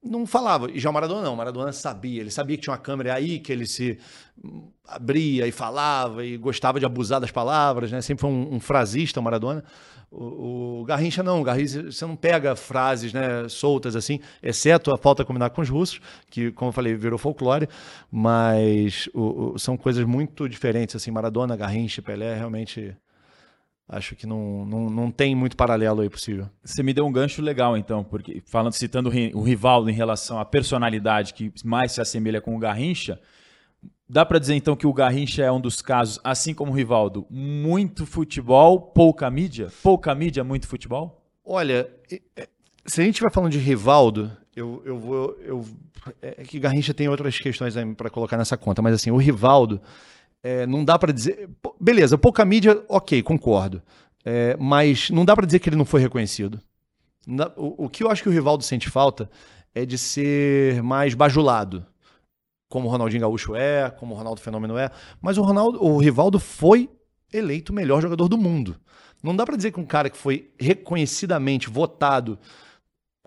não falava. E já o Maradona não. O Maradona sabia. Ele sabia que tinha uma câmera é aí, que ele se abria e falava e gostava de abusar das palavras. Né? Sempre foi um, um frasista, o Maradona. O, o, Garrincha não, o Garrincha você não pega frases né, soltas assim, exceto a falta combinar com os russos, que, como eu falei, virou folclore, mas o, o, são coisas muito diferentes. assim Maradona, Garrincha, Pelé, realmente acho que não, não, não tem muito paralelo aí possível. Você me deu um gancho legal, então, porque falando, citando o Rivaldo em relação à personalidade que mais se assemelha com o Garrincha. Dá para dizer então que o Garrincha é um dos casos, assim como o Rivaldo, muito futebol, pouca mídia? Pouca mídia, muito futebol? Olha, se a gente vai falando de Rivaldo, eu, eu vou. Eu, é que Garrincha tem outras questões para colocar nessa conta, mas assim, o Rivaldo, é, não dá para dizer. Beleza, pouca mídia, ok, concordo. É, mas não dá para dizer que ele não foi reconhecido. O, o que eu acho que o Rivaldo sente falta é de ser mais bajulado como o Ronaldinho Gaúcho é, como o Ronaldo Fenômeno é, mas o Ronaldo, o Rivaldo foi eleito o melhor jogador do mundo. Não dá para dizer que um cara que foi reconhecidamente votado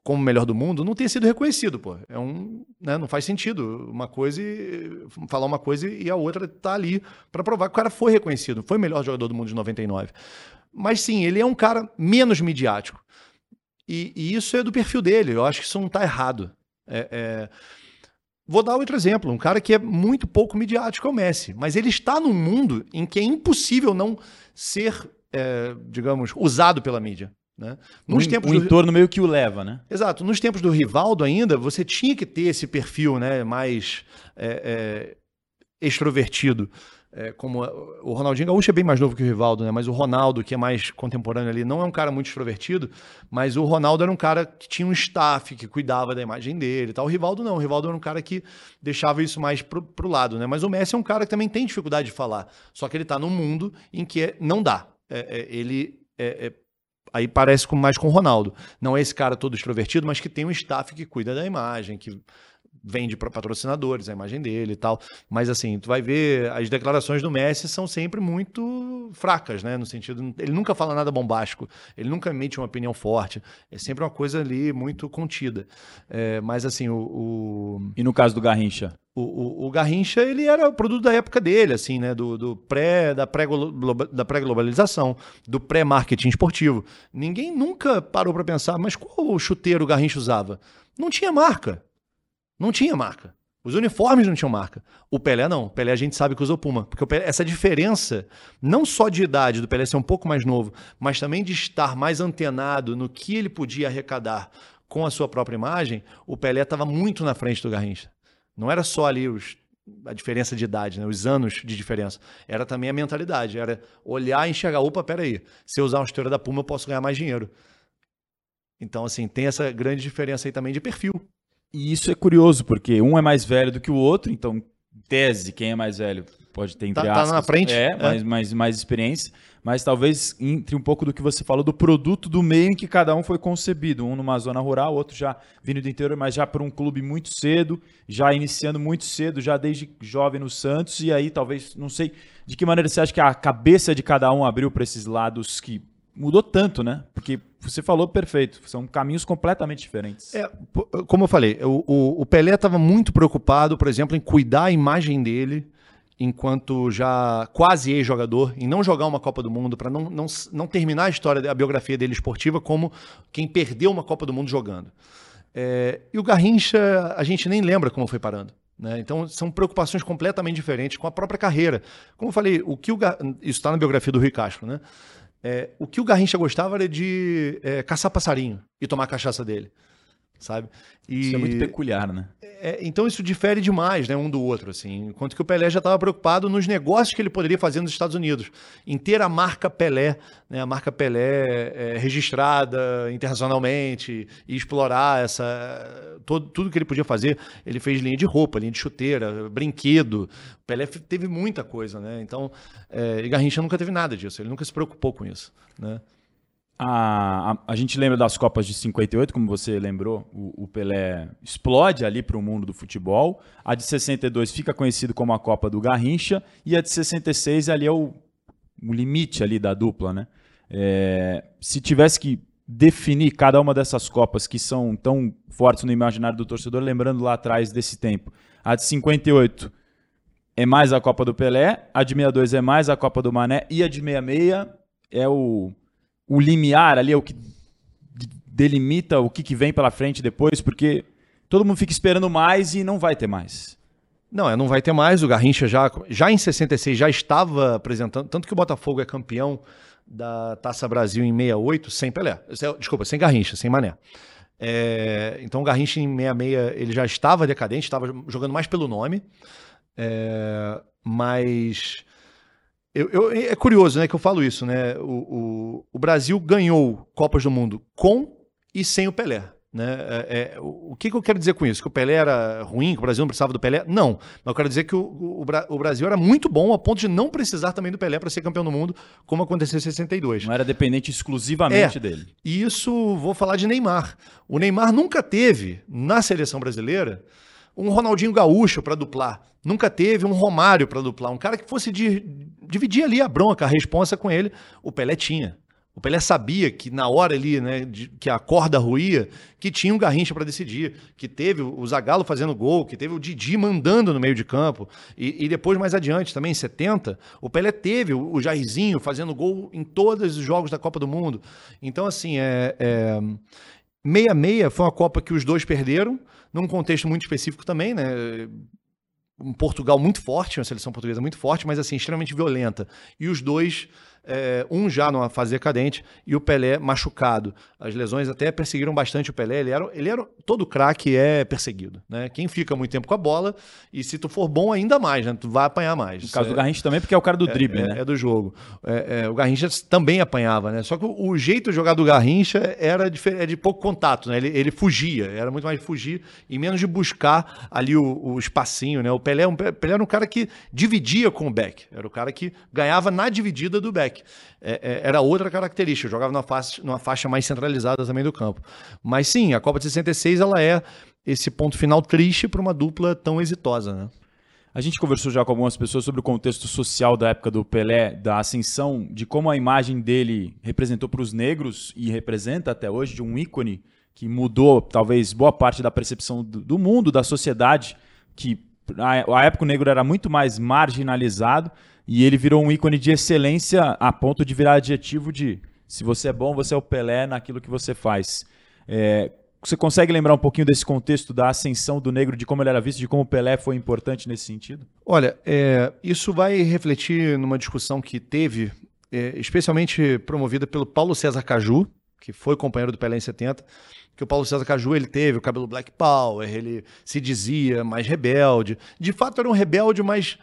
como o melhor do mundo não tenha sido reconhecido, pô. É um, né, não faz sentido uma coisa e, falar uma coisa e a outra tá ali para provar que o cara foi reconhecido, foi o melhor jogador do mundo de 99. Mas sim, ele é um cara menos midiático. E, e isso é do perfil dele. Eu acho que isso não tá errado. É, é, Vou dar outro exemplo, um cara que é muito pouco midiático é o Messi, mas ele está num mundo em que é impossível não ser, é, digamos, usado pela mídia. Né? Nos um, tempos um do... entorno meio que o leva, né? Exato. Nos tempos do Rivaldo ainda, você tinha que ter esse perfil né, mais é, é, extrovertido é, como o Ronaldinho Gaúcho é bem mais novo que o Rivaldo, né? Mas o Ronaldo, que é mais contemporâneo ali, não é um cara muito extrovertido, mas o Ronaldo era um cara que tinha um staff que cuidava da imagem dele, tal. O Rivaldo não, o Rivaldo era um cara que deixava isso mais pro, pro lado, né? Mas o Messi é um cara que também tem dificuldade de falar, só que ele tá num mundo em que é, não dá. É, é ele é, é, aí parece com, mais com o Ronaldo. Não é esse cara todo extrovertido, mas que tem um staff que cuida da imagem, que vende para patrocinadores a imagem dele e tal. Mas assim, tu vai ver, as declarações do Messi são sempre muito fracas, né? No sentido, ele nunca fala nada bombástico, ele nunca emite uma opinião forte. É sempre uma coisa ali muito contida. É, mas assim, o, o, E no caso do Garrincha? O, o, o, Garrincha, ele era o produto da época dele, assim, né? Do, do pré, da pré-globalização, da pré do pré-marketing esportivo. Ninguém nunca parou para pensar, mas qual chuteiro o Garrincha usava? Não tinha marca. Não tinha marca. Os uniformes não tinham marca. O Pelé não. O Pelé a gente sabe que usou Puma. Porque Pelé, essa diferença, não só de idade do Pelé ser um pouco mais novo, mas também de estar mais antenado no que ele podia arrecadar com a sua própria imagem, o Pelé estava muito na frente do Garrincha. Não era só ali os a diferença de idade, né? os anos de diferença. Era também a mentalidade, era olhar e enxergar, opa, peraí, se eu usar uma esteira da Puma eu posso ganhar mais dinheiro. Então, assim, tem essa grande diferença aí também de perfil. E isso é curioso, porque um é mais velho do que o outro, então, tese, quem é mais velho pode ter entre tá, aspas. Tá na frente. É, é. Mais, mais, mais experiência. Mas talvez entre um pouco do que você falou do produto do meio em que cada um foi concebido. Um numa zona rural, outro já vindo do interior, mas já para um clube muito cedo, já iniciando muito cedo, já desde jovem no Santos. E aí talvez, não sei de que maneira você acha que a cabeça de cada um abriu para esses lados que mudou tanto, né? Porque você falou perfeito, são caminhos completamente diferentes. É, como eu falei, o, o, Pelé estava muito preocupado, por exemplo, em cuidar a imagem dele enquanto já quase ex-jogador, em não jogar uma Copa do Mundo, para não, não, não terminar a história, a biografia dele esportiva como quem perdeu uma Copa do Mundo jogando. É, e o Garrincha, a gente nem lembra como foi parando. Né? Então, são preocupações completamente diferentes com a própria carreira. Como eu falei, o que o, isso está na biografia do Rui Castro, né? É, o que o Garrincha gostava era de é, caçar passarinho e tomar a cachaça dele sabe? E, isso é muito peculiar, né? É, então isso difere demais, né, um do outro, assim. Enquanto que o Pelé já estava preocupado nos negócios que ele poderia fazer nos Estados Unidos, em ter a marca Pelé, né, a marca Pelé é, registrada internacionalmente e explorar essa todo, tudo que ele podia fazer. Ele fez linha de roupa, linha de chuteira, brinquedo. O Pelé teve muita coisa, né? Então, é, e Garrincha nunca teve nada disso. Ele nunca se preocupou com isso, né? A, a, a, gente lembra das Copas de 58, como você lembrou, o, o Pelé explode ali para o mundo do futebol. A de 62 fica conhecido como a Copa do Garrincha e a de 66 ali é o, o limite ali da dupla, né? É, se tivesse que definir cada uma dessas Copas que são tão fortes no imaginário do torcedor, lembrando lá atrás desse tempo, a de 58 é mais a Copa do Pelé, a de 62 é mais a Copa do Mané e a de 66 é o o limiar ali, é o que delimita o que, que vem pela frente depois, porque todo mundo fica esperando mais e não vai ter mais. Não, é, não vai ter mais. O Garrincha já, já em 66 já estava apresentando, tanto que o Botafogo é campeão da Taça Brasil em 68 sem Pelé. Desculpa, sem Garrincha, sem Mané. É, então o Garrincha em 66 ele já estava decadente, estava jogando mais pelo nome. É, mas eu, eu, é curioso, né, que eu falo isso, né? O, o, o, Brasil ganhou Copas do Mundo com e sem o Pelé. Né? É, é, o que, que, eu quero dizer com isso? Que o Pelé era ruim, que o Brasil não precisava do Pelé? Não. Mas eu quero dizer que o, o Brasil era muito bom a ponto de não precisar também do Pelé para ser campeão do mundo, como aconteceu em 62. Não era dependente exclusivamente é, dele. E isso, vou falar de Neymar. O Neymar nunca teve, na seleção brasileira, um Ronaldinho Gaúcho para duplar. Nunca teve um Romário para duplar. Um cara que fosse dividir ali a bronca, a responsa com ele. O Pelé tinha. O Pelé sabia que na hora ali, né, de, que a corda ruía, que tinha um Garrincha para decidir, que teve o Zagallo fazendo gol, que teve o Didi mandando no meio de campo. E, e depois, mais adiante, também em 70, o Pelé teve o, o Jairzinho fazendo gol em todos os jogos da Copa do Mundo. Então, assim, é, é... 66 foi uma Copa que os dois perderam, num contexto muito específico também, né? Um Portugal muito forte, uma seleção portuguesa muito forte, mas assim, extremamente violenta. E os dois é, um já numa fase decadente e o Pelé machucado. As lesões até perseguiram bastante o Pelé. Ele era, ele era todo craque é perseguido, né? Quem fica muito tempo com a bola e se tu for bom ainda mais, né? Tu vai apanhar mais. No caso é, do Garrincha também, porque é o cara do é, drible, é, né? É do jogo. É, é, o Garrincha também apanhava, né? Só que o, o, jeito de jogar do Garrincha era de, de pouco contato, né? Ele, ele, fugia, era muito mais de fugir e menos de buscar ali o, o espacinho, né? O Pelé, um, Pelé era um cara que dividia com o Beck, era o cara que ganhava na dividida do Beck. É, é, era outra característica, jogava numa faixa, numa faixa mais centralizada também do campo. Mas sim, a Copa de 66 ela é esse ponto final triste para uma dupla tão exitosa, né? A gente conversou já com algumas pessoas sobre o contexto social da época do Pelé, da ascensão, de como a imagem dele representou para os negros e representa até hoje de um ícone que mudou talvez boa parte da percepção do, do mundo, da sociedade, que a, a época o negro era muito mais marginalizado e ele virou um ícone de excelência a ponto de virar adjetivo de se você é bom, você é o Pelé naquilo que você faz. É, você consegue lembrar um pouquinho desse contexto da ascensão do negro, de como ele era visto, de como o Pelé foi importante nesse sentido? Olha, é, isso vai refletir numa discussão que teve, é, especialmente promovida pelo Paulo César Caju, que foi companheiro do Pelé em 70, que o Paulo César Caju ele teve o cabelo Black Power, ele se dizia mais rebelde. De fato, era um rebelde, mas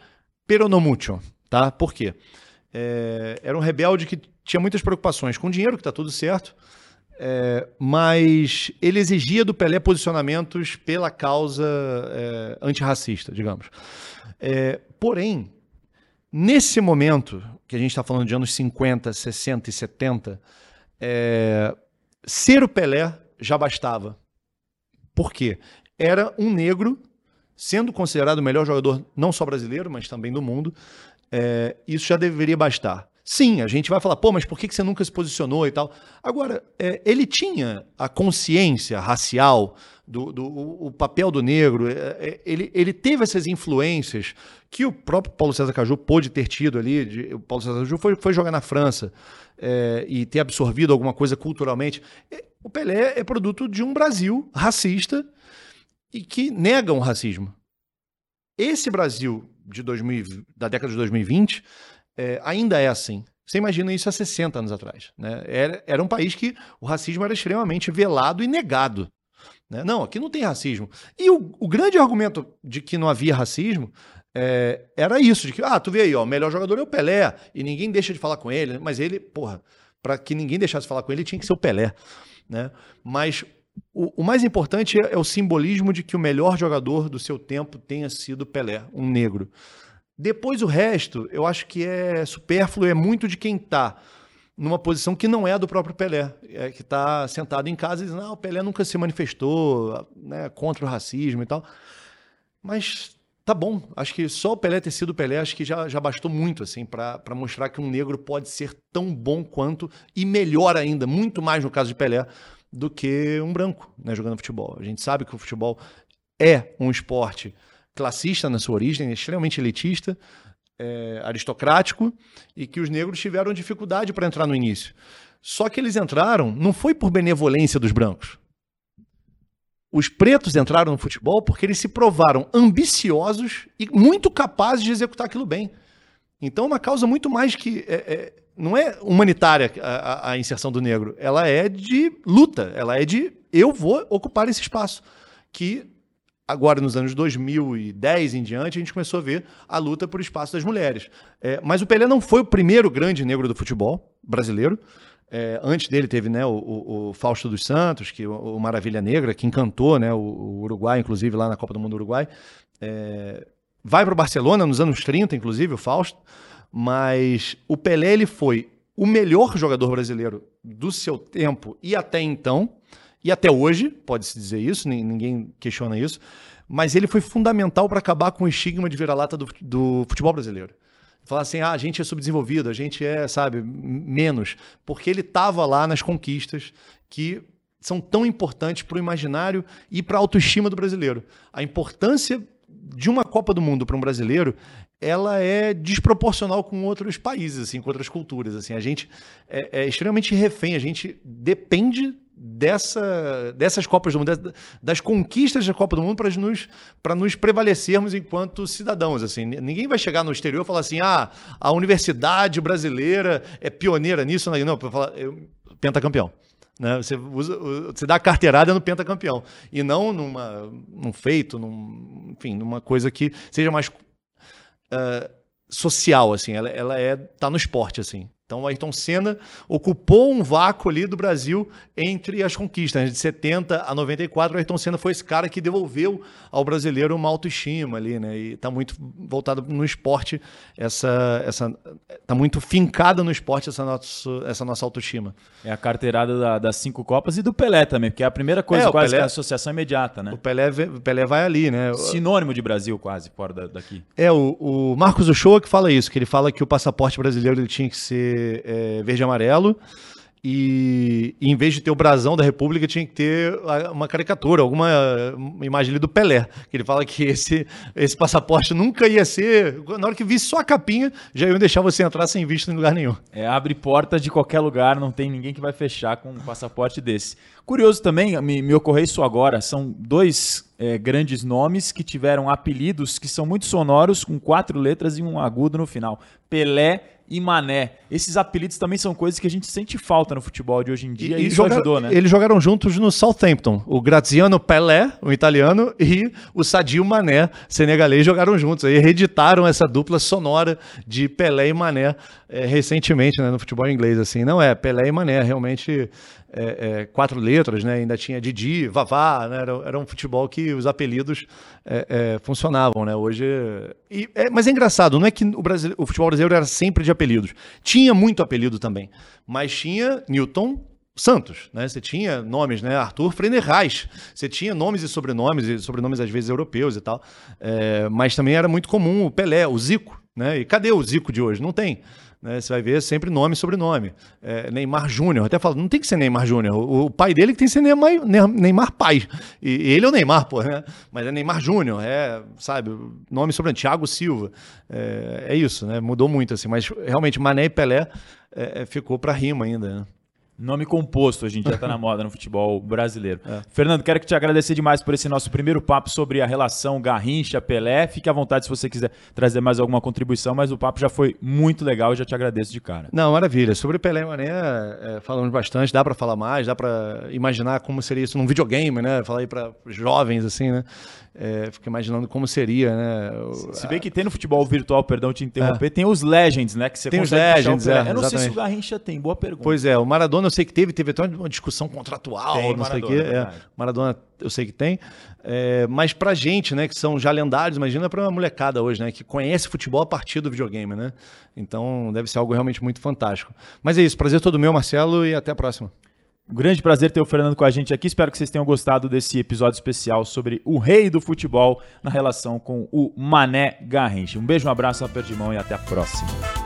peronomútil, tá? Por quê? É, era um rebelde que tinha muitas preocupações com dinheiro, que está tudo certo, é, mas ele exigia do Pelé posicionamentos pela causa é, antirracista, digamos. É, porém, nesse momento, que a gente está falando de anos 50, 60 e 70, é, ser o Pelé já bastava. Por quê? Era um negro, sendo considerado o melhor jogador não só brasileiro, mas também do mundo, é, isso já deveria bastar. Sim, a gente vai falar, pô, mas por que você nunca se posicionou e tal? Agora, é, ele tinha a consciência racial do, do o, papel do negro, é, é, ele, ele teve essas influências que o próprio Paulo César Caju pôde ter tido ali. De, o Paulo César Caju foi, foi jogar na França é, e ter absorvido alguma coisa culturalmente. É, o Pelé é produto de um Brasil racista e que nega um racismo. Esse Brasil de 2000, da década de 2020 é, ainda é assim. Você imagina isso há 60 anos atrás. Né? Era, era um país que o racismo era extremamente velado e negado. Né? Não, aqui não tem racismo. E o, o grande argumento de que não havia racismo é, era isso, de que, ah, tu vê aí, ó, o melhor jogador é o Pelé, e ninguém deixa de falar com ele, mas ele, porra, para que ninguém deixasse de falar com ele, tinha que ser o Pelé. Né? Mas o, o, mais importante é, é o simbolismo de que o melhor jogador do seu tempo tenha sido Pelé, um negro. Depois o resto, eu acho que é supérfluo, é muito de quem está numa posição que não é do próprio Pelé, é, que está sentado em casa e diz, não, o Pelé nunca se manifestou né, contra o racismo e tal. Mas tá bom, acho que só o Pelé ter sido Pelé, acho que já, já bastou muito assim para mostrar que um negro pode ser tão bom quanto, e melhor ainda, muito mais no caso de Pelé, do que um branco né, jogando futebol. A gente sabe que o futebol é um esporte classista na sua origem, extremamente elitista, é, aristocrático, e que os negros tiveram dificuldade para entrar no início. Só que eles entraram, não foi por benevolência dos brancos. Os pretos entraram no futebol porque eles se provaram ambiciosos e muito capazes de executar aquilo bem. Então, é uma causa muito mais que. É, é, não é humanitária a, a, inserção do negro, ela é de luta, ela é de eu vou ocupar esse espaço. Que agora nos anos 2010 em diante, a gente começou a ver a luta por espaço das mulheres. É, mas o Pelé não foi o primeiro grande negro do futebol brasileiro. É, antes dele teve né, o, o, Fausto dos Santos, que o, Maravilha Negra, que encantou né, o, Uruguai, inclusive lá na Copa do Mundo Uruguai. É, vai para o Barcelona nos anos 30, inclusive, o Fausto. Mas o Pelé ele foi o melhor jogador brasileiro do seu tempo e até então e até hoje, pode-se dizer isso, ninguém questiona isso, mas ele foi fundamental para acabar com o estigma de vira-lata do, do futebol brasileiro. Falar assim, ah, a gente é subdesenvolvido, a gente é, sabe, menos. Porque ele estava lá nas conquistas que são tão importantes para o imaginário e para a autoestima do brasileiro. A importância de uma Copa do Mundo para um brasileiro, ela é desproporcional com outros países, assim, com outras culturas. Assim, a gente é, é extremamente refém, a gente depende dessa, dessas Copas do Mundo, das conquistas da Copa do Mundo para nos, nos prevalecermos enquanto cidadãos. Assim. Ninguém vai chegar no exterior e falar assim: ah, a universidade brasileira é pioneira nisso. Não, para falar, eu, pentacampeão. Né? Você, usa, você dá a carteirada no pentacampeão. E não numa, num feito, num, enfim, numa coisa que seja mais uh, social. assim. Ela, ela é, tá no esporte. assim. Então, o Ayrton Senna ocupou um vácuo ali do Brasil entre as conquistas. De 70 a 94, o Ayrton Senna foi esse cara que devolveu ao brasileiro uma autoestima ali, né? E está muito voltado no esporte, essa, essa, tá muito fincada no esporte essa nossa, essa nossa autoestima. É a carteirada da, das cinco Copas e do Pelé também, porque é a primeira coisa é, quase Pelé, que é a associação imediata, né? O Pelé, o Pelé vai ali, né? Sinônimo de Brasil quase, fora daqui. É, o, o Marcos Uchoa que fala isso, que ele fala que o passaporte brasileiro ele tinha que ser é, verde e amarelo. E, e, em vez de ter o brasão da República, tinha que ter uma caricatura, alguma imagem ali do Pelé. Que ele fala que esse, esse passaporte nunca ia ser. Na hora que visse só a capinha, já iam deixar você entrar sem visto em lugar nenhum. É, abre portas de qualquer lugar, não tem ninguém que vai fechar com um passaporte desse. Curioso também, me, me ocorreu isso agora, são dois é, grandes nomes que tiveram apelidos que são muito sonoros, com quatro letras e um agudo no final: Pelé e Mané. Esses apelidos também são coisas que a gente sente falta no futebol de hoje em dia e, E isso jogaram- ajudou, né? Eles jogaram juntos no Southampton. O Graziano Pelé, o italiano, e o Sadio Mané, senegalês, jogaram juntos. Aí reeditaram essa dupla sonora de Pelé e Mané eh, recentemente né, no futebol inglês. assim Não é, Pelé e Mané, realmente é, é, quatro letras, né? ainda tinha Didi, Vavá, né? era, era um futebol que os apelidos é, é, funcionavam. Né? Hoje. e- é, mas é engraçado, não é que o, brasile- o futebol brasileiro era sempre de apelidos. Tinha muito apelido também, mas tinha Newton, Santos, né? Você tinha nomes, né? Arthur Frederich. Você tinha nomes e sobrenomes, e sobrenomes às vezes europeus e tal. É, mas também era muito comum o Pelé, o Zico, né? E cadê o Zico de hoje? Não tem. né? Você vai ver sempre nome e sobrenome. É, Neymar Júnior. Até falo, não tem que ser Neymar Júnior. O, o pai dele que tem que ser Neymar, Ne- Neymar pai. E, ele é o Neymar, pô, né? Mas é Neymar Júnior, é, sabe? Nome e sobrenome. Thiago Silva. É, é isso, né? Mudou muito, assim. Mas realmente Mané e Pelé é, é, ficou pra rima ainda, né? Nome composto hoje em dia tá na moda no futebol brasileiro. É. Fernando, quero que te agradecer demais por esse nosso primeiro papo sobre a relação Garrincha-Pelé. Fique à vontade se você quiser trazer mais alguma contribuição, mas o papo já foi muito legal e já te agradeço de cara. Não, maravilha. Sobre Pelé e Mané, é, falamos bastante, dá pra falar mais, dá pra imaginar como seria isso num videogame, né? Falar aí pra jovens, assim, né? É, fico imaginando como seria, né? O- Se bem que tem no futebol virtual, perdão te interromper, tem os Legends, né? Que você É. Tem os Legends, é, Eu não sei se exatamente. o Garrincha tem, boa pergunta. Pois é, o Maradona eu sei que teve, teve até uma discussão contratual, Tem, não sei o Maradona, quê. é É. Maradona eu sei que tem. É, mas pra gente, né, que são já lendários, imagina pra uma molecada hoje, né, que conhece futebol a partir do videogame, né? Então deve ser algo realmente muito fantástico. Mas é isso, prazer todo meu, Marcelo, e até a próxima. Grande prazer ter o Fernando com a gente aqui. Espero que vocês tenham gostado desse episódio especial sobre o rei do futebol na relação com o Mané Garrincha. Um beijo, um abraço, um aperto de mão e até a próxima.